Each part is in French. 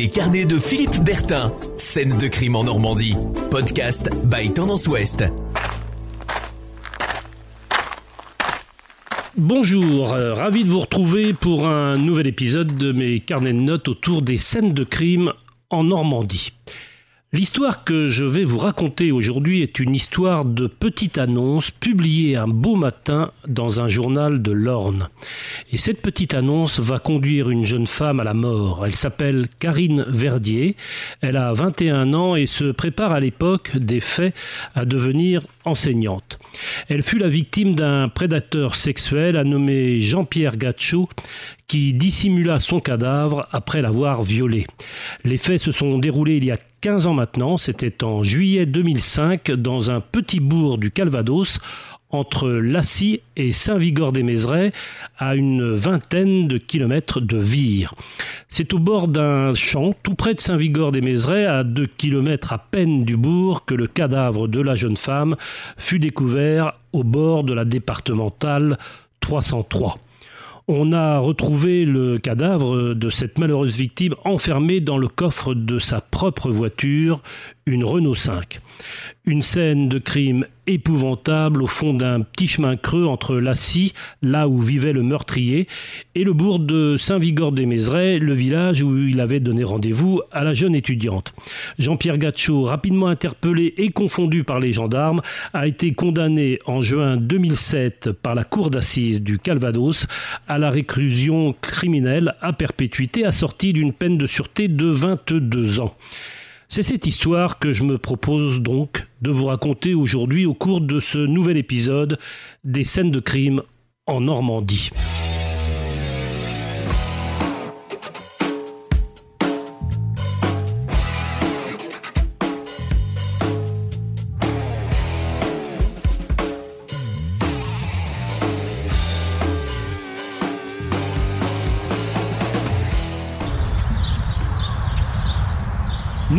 Les carnets de Philippe Bertin. Scène de crime en Normandie. Podcast by Tendance Ouest. Bonjour, euh, ravi de vous retrouver pour un nouvel épisode de mes carnets de notes autour des scènes de crime en Normandie. L'histoire que je vais vous raconter aujourd'hui est une histoire de petite annonce publiée un beau matin dans un journal de l'Orne. Et cette petite annonce va conduire une jeune femme à la mort. Elle s'appelle Karine Verdier. Elle a 21 ans et se prépare à l'époque des faits à devenir enseignante. Elle fut la victime d'un prédateur sexuel à nommer Jean-Pierre Gachot qui dissimula son cadavre après l'avoir violé. Les faits se sont déroulés il y a 15 ans maintenant, c'était en juillet 2005 dans un petit bourg du Calvados entre Lassy et Saint-Vigor-des-Mézerais, à une vingtaine de kilomètres de Vire. C'est au bord d'un champ, tout près de Saint-Vigor-des-Mézerais, à deux kilomètres à peine du bourg, que le cadavre de la jeune femme fut découvert au bord de la départementale 303 on a retrouvé le cadavre de cette malheureuse victime enfermée dans le coffre de sa propre voiture, une Renault 5. Une scène de crime épouvantable au fond d'un petit chemin creux entre Lassy, là où vivait le meurtrier, et le bourg de Saint-Vigor-des-Mézerais, le village où il avait donné rendez-vous à la jeune étudiante. Jean-Pierre Gachot, rapidement interpellé et confondu par les gendarmes, a été condamné en juin 2007 par la cour d'assises du Calvados à la réclusion criminelle à perpétuité assortie d'une peine de sûreté de 22 ans. C'est cette histoire que je me propose donc de vous raconter aujourd'hui au cours de ce nouvel épisode des scènes de crime en Normandie.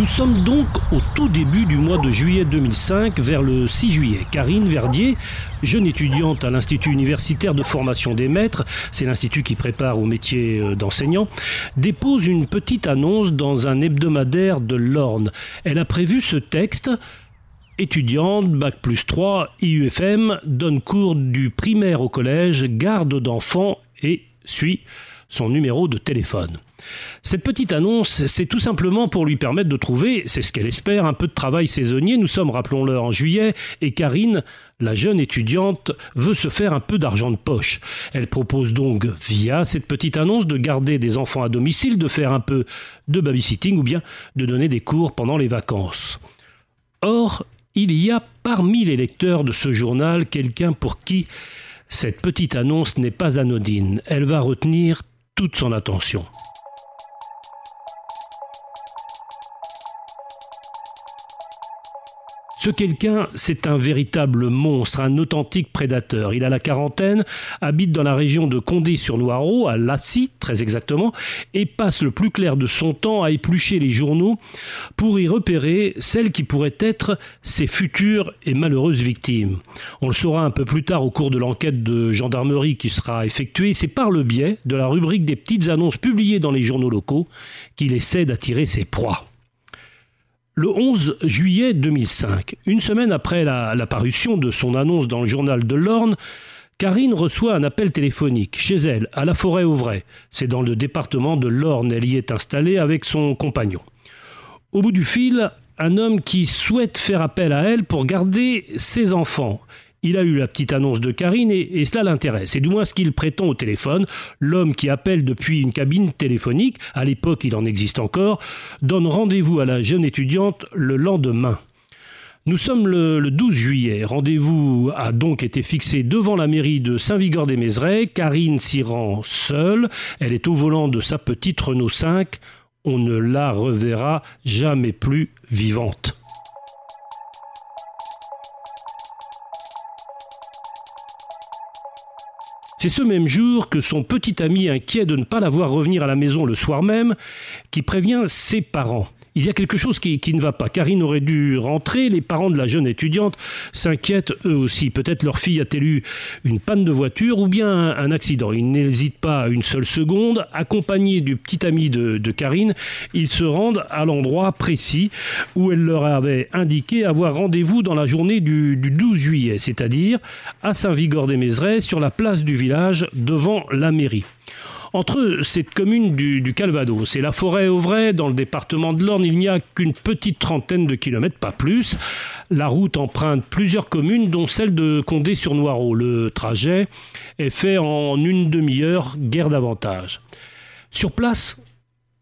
Nous sommes donc au tout début du mois de juillet 2005, vers le 6 juillet. Karine Verdier, jeune étudiante à l'Institut universitaire de formation des maîtres, c'est l'institut qui prépare au métier euh, d'enseignant, dépose une petite annonce dans un hebdomadaire de l'Orne. Elle a prévu ce texte étudiante, bac plus 3, IUFM, donne cours du primaire au collège, garde d'enfants et suit son numéro de téléphone. Cette petite annonce, c'est tout simplement pour lui permettre de trouver, c'est ce qu'elle espère, un peu de travail saisonnier. Nous sommes, rappelons-le, en juillet, et Karine, la jeune étudiante, veut se faire un peu d'argent de poche. Elle propose donc, via cette petite annonce, de garder des enfants à domicile, de faire un peu de babysitting ou bien de donner des cours pendant les vacances. Or, il y a parmi les lecteurs de ce journal quelqu'un pour qui cette petite annonce n'est pas anodine. Elle va retenir toute son attention. Ce quelqu'un, c'est un véritable monstre, un authentique prédateur. Il a la quarantaine, habite dans la région de Condé-sur-Noireau, à Lassy très exactement, et passe le plus clair de son temps à éplucher les journaux pour y repérer celles qui pourraient être ses futures et malheureuses victimes. On le saura un peu plus tard au cours de l'enquête de gendarmerie qui sera effectuée. C'est par le biais de la rubrique des petites annonces publiées dans les journaux locaux qu'il essaie d'attirer ses proies. Le 11 juillet 2005, une semaine après la, de son annonce dans le journal de l'Orne, Karine reçoit un appel téléphonique chez elle, à la forêt Auvray. C'est dans le département de l'Orne. Elle y est installée avec son compagnon. Au bout du fil, un homme qui souhaite faire appel à elle pour garder ses enfants il a eu la petite annonce de Karine et, cela l'intéresse. C'est du moins ce qu'il prétend au téléphone. L'homme qui appelle depuis une cabine téléphonique, à l'époque il en existe encore, donne rendez-vous à la jeune étudiante le lendemain. Nous sommes le, 12 juillet. Rendez-vous a donc été fixé devant la mairie de Saint-Vigor-des-Mézerais. Karine s'y rend seule. Elle est au volant de sa petite Renault 5. On ne la reverra jamais plus vivante. C'est ce même jour que son petit ami, inquiet de ne pas la voir revenir à la maison le soir même, qui prévient ses parents. Il y a quelque chose qui, ne va pas. Karine aurait dû rentrer. Les parents de la jeune étudiante s'inquiètent eux aussi. Peut-être leur fille a-t-elle eu une panne de voiture ou bien un, accident. Ils n'hésitent pas une seule seconde. Accompagnés du petit ami de, Karine, ils se rendent à l'endroit précis où elle leur avait indiqué avoir rendez-vous dans la journée du, 12 juillet, c'est-à-dire à, Saint-Vigor-des-Mézerais, sur la place du village devant la mairie. Entre cette commune du, Calvados et la forêt Auvray, dans le département de l'Orne, il n'y a qu'une petite trentaine de kilomètres, pas plus. La route emprunte plusieurs communes, dont celle de Condé-sur-Noireau. Le trajet est fait en une demi-heure, guère davantage. Sur place,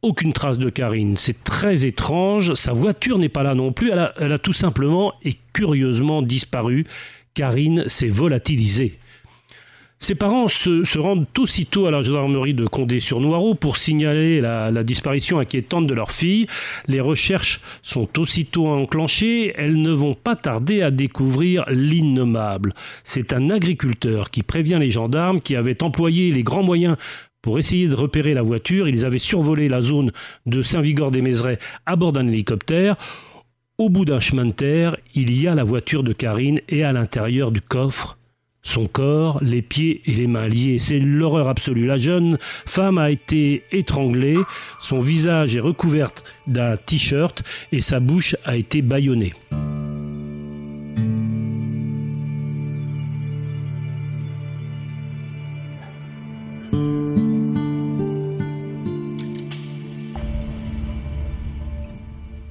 aucune trace de Karine. C'est très étrange. Sa voiture n'est pas là non plus. Elle a tout simplement et curieusement disparu. Karine s'est volatilisée. Ses parents se, rendent aussitôt à la gendarmerie de Condé-sur-Noireau pour signaler la, disparition inquiétante de leur fille. Les recherches sont aussitôt enclenchées. Elles ne vont pas tarder à découvrir l'innommable. C'est un agriculteur qui prévient les gendarmes qui avaient employé les grands moyens pour essayer de repérer la voiture. Ils avaient survolé la zone de Saint-Vigor-des-Mézerais à bord d'un hélicoptère. Au bout d'un chemin de terre, il y a la voiture de Karine et à l'intérieur du coffre, son corps, les pieds et les mains liés. C'est l'horreur absolue. La jeune femme a été étranglée, son visage est recouvert d'un t-shirt et sa bouche a été bâillonnée.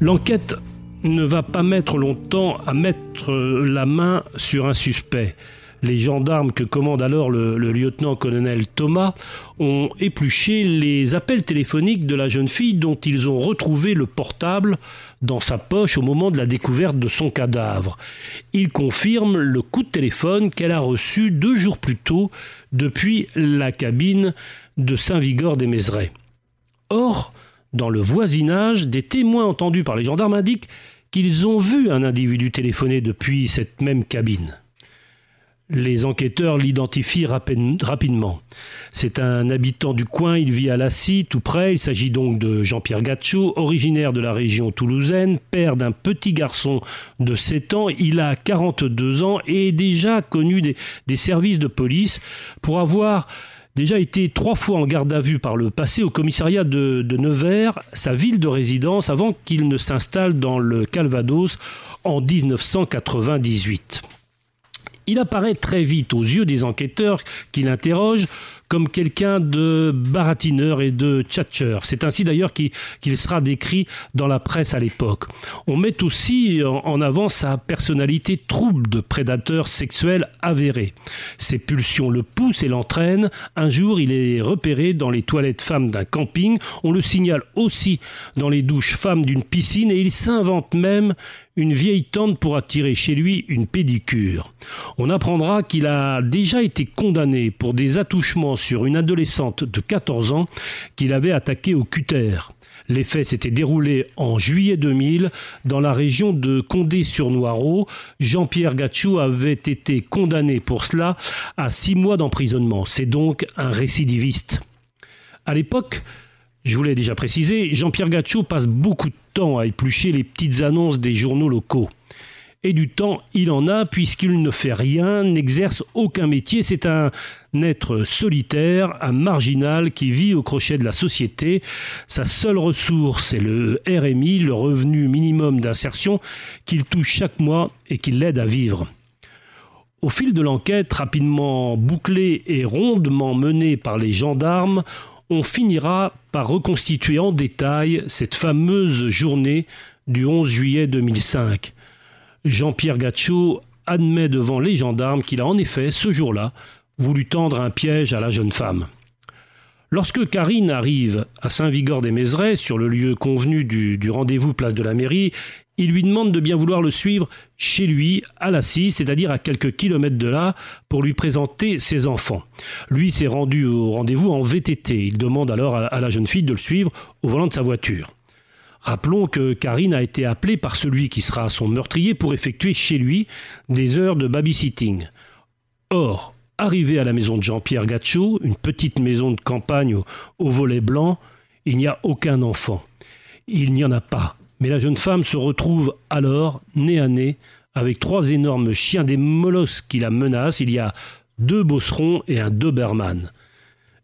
L'enquête ne va pas mettre longtemps à mettre la main sur un suspect les gendarmes que commande alors le, lieutenant-colonel Thomas ont épluché les appels téléphoniques de la jeune fille dont ils ont retrouvé le portable dans sa poche au moment de la découverte de son cadavre. Ils confirment le coup de téléphone qu'elle a reçu deux jours plus tôt depuis la cabine de Saint-Vigor des Mézerais. Or, dans le voisinage, des témoins entendus par les gendarmes indiquent qu'ils ont vu un individu téléphoner depuis cette même cabine. Les enquêteurs l'identifient rapidement. C'est un habitant du coin, il vit à Lassy, tout près. Il s'agit donc de Jean-Pierre Gachot, originaire de la région toulousaine, père d'un petit garçon de 7 ans. Il a 42 ans et est déjà connu des, services de police pour avoir déjà été trois fois en garde à vue par le passé au commissariat de Nevers, sa ville de résidence, avant qu'il ne s'installe dans le Calvados en 1998. Il apparaît très vite aux yeux des enquêteurs qui l'interrogent comme quelqu'un de baratineur et de tchatcheur. C'est ainsi d'ailleurs qu'il sera décrit dans la presse à l'époque. On met aussi en avant sa personnalité trouble de prédateur sexuel avéré. Ses pulsions le poussent et l'entraînent. Un jour, il est repéré dans les toilettes femmes d'un camping. On le signale aussi dans les douches femmes d'une piscine et il s'invente même une vieille tante pour attirer chez lui une pédicure. On apprendra qu'il a déjà été condamné pour des attouchements sur une adolescente de 14 ans qu'il avait attaquée au cutter. Les faits s'étaient déroulés en juillet 2000 dans la région de Condé-sur-Noireau. Jean-Pierre Gachou avait été condamné pour cela à six mois d'emprisonnement. C'est donc un récidiviste. À l'époque, je vous l'ai déjà précisé, Jean-Pierre Gachot passe beaucoup de temps à éplucher les petites annonces des journaux locaux. Et du temps, il en a puisqu'il ne fait rien, n'exerce aucun métier. C'est un être solitaire, un marginal qui vit au crochet de la société. Sa seule ressource est le RMI, le revenu minimum d'insertion, qu'il touche chaque mois et qui l'aide à vivre. Au fil de l'enquête, rapidement bouclée et rondement menée par les gendarmes, on finira par reconstituer en détail cette fameuse journée du 11 juillet 2005. Jean-Pierre Gachot admet devant les gendarmes qu'il a en effet, ce jour-là, voulu tendre un piège à la jeune femme. Lorsque Karine arrive à Saint-Vigor-des-Mézerais, sur le lieu convenu du, rendez-vous place de la mairie, il lui demande de bien vouloir le suivre chez lui, à la Cisse, c'est-à-dire à quelques kilomètres de là, pour lui présenter ses enfants. Lui s'est rendu au rendez-vous en VTT. Il demande alors à la jeune fille de le suivre au volant de sa voiture. Rappelons que Karine a été appelée par celui qui sera son meurtrier pour effectuer chez lui des heures de babysitting. Or, arrivé à la maison de Jean-Pierre Gachot, une petite maison de campagne au, au volet blanc, il n'y a aucun enfant. Il n'y en a pas Mais la jeune femme se retrouve alors, nez à nez, avec trois énormes chiens des molosses qui la menacent. Il y a deux bosserons et un Doberman.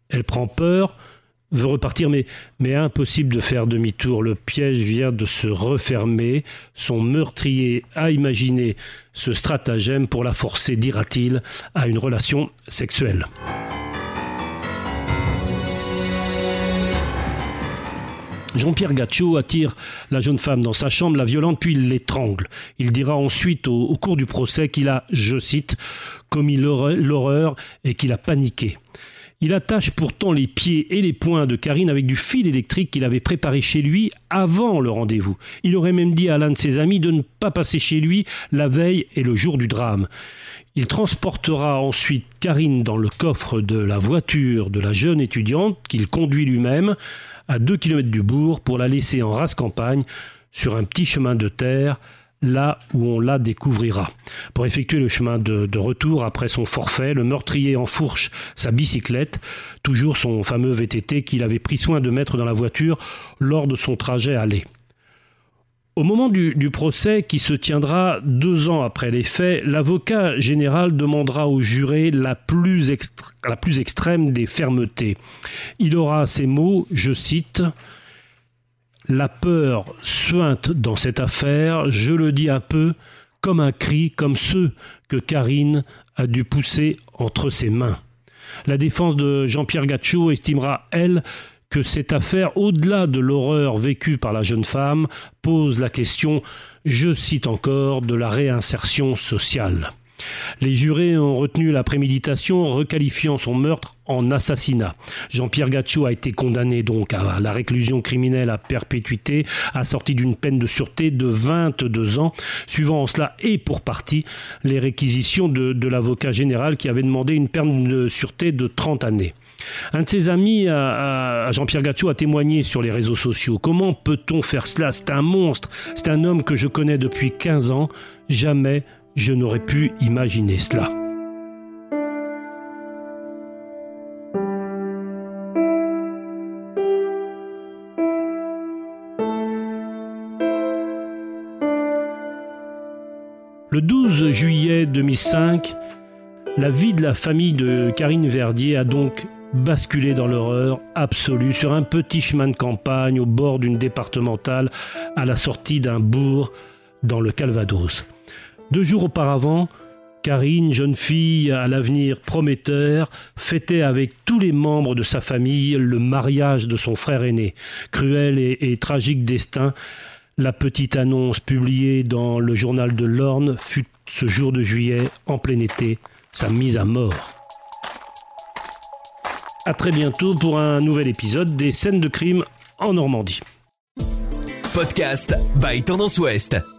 Elle prend peur, veut repartir, mais, impossible de faire demi-tour. Le piège vient de se refermer. Son meurtrier a imaginé ce stratagème pour la forcer, dira-t-il, à une relation sexuelle. Jean-Pierre Gaccio attire la jeune femme dans sa chambre, la violente, puis l'étrangle. Il dira ensuite au cours du procès qu'il a, je cite, commis l'horreur et qu'il a paniqué. Il attache pourtant les pieds et les poings de Karine avec du fil électrique qu'il avait préparé chez lui avant le rendez-vous. Il aurait même dit à l'un de ses amis de ne pas passer chez lui la veille et le jour du drame. Il transportera ensuite Karine dans le coffre de la voiture de la jeune étudiante qu'il conduit lui-même à deux kilomètres du bourg pour la laisser en race campagne sur un petit chemin de terre là où on la découvrira. Pour effectuer le chemin de, retour après son forfait, le meurtrier enfourche sa bicyclette, toujours son fameux VTT qu'il avait pris soin de mettre dans la voiture lors de son trajet aller. Au moment du, procès, qui se tiendra deux ans après les faits, l'avocat général demandera au juré la plus, la plus extrême des fermetés. Il aura ces mots, je cite, la peur suinte dans cette affaire, je le dis un peu comme un cri, comme ceux que Karine a dû pousser entre ses mains. La défense de Jean-Pierre Gaccio estimera, elle, que cette affaire, au-delà de l'horreur vécue par la jeune femme, pose la question, je cite encore, de la réinsertion sociale. Les jurés ont retenu la préméditation, requalifiant son meurtre en assassinat. Jean-Pierre Gaccio a été condamné donc à la réclusion criminelle à perpétuité, assorti d'une peine de sûreté de 22 ans, suivant en cela et pour partie les réquisitions de, l'avocat général qui avait demandé une peine de sûreté de 30 années. Un de ses amis, Jean-Pierre Gaccio, a témoigné sur les réseaux sociaux. Comment peut-on faire cela? C'est un monstre. C'est un homme que je connais depuis 15 ans. Jamais je n'aurais pu imaginer cela. Le 12 juillet 2005, la vie de la famille de Karine Verdier a donc basculé dans l'horreur absolue sur un petit chemin de campagne au bord d'une départementale à la sortie d'un bourg dans le Calvados. Deux jours auparavant, Karine, jeune fille à l'avenir prometteur, fêtait avec tous les membres de sa famille le mariage de son frère aîné. Cruel et, tragique destin, la petite annonce publiée dans le journal de l'Orne fut ce jour de juillet, en plein été, sa mise à mort. A très bientôt pour un nouvel épisode des scènes de crime en Normandie. Podcast by Tendance Ouest.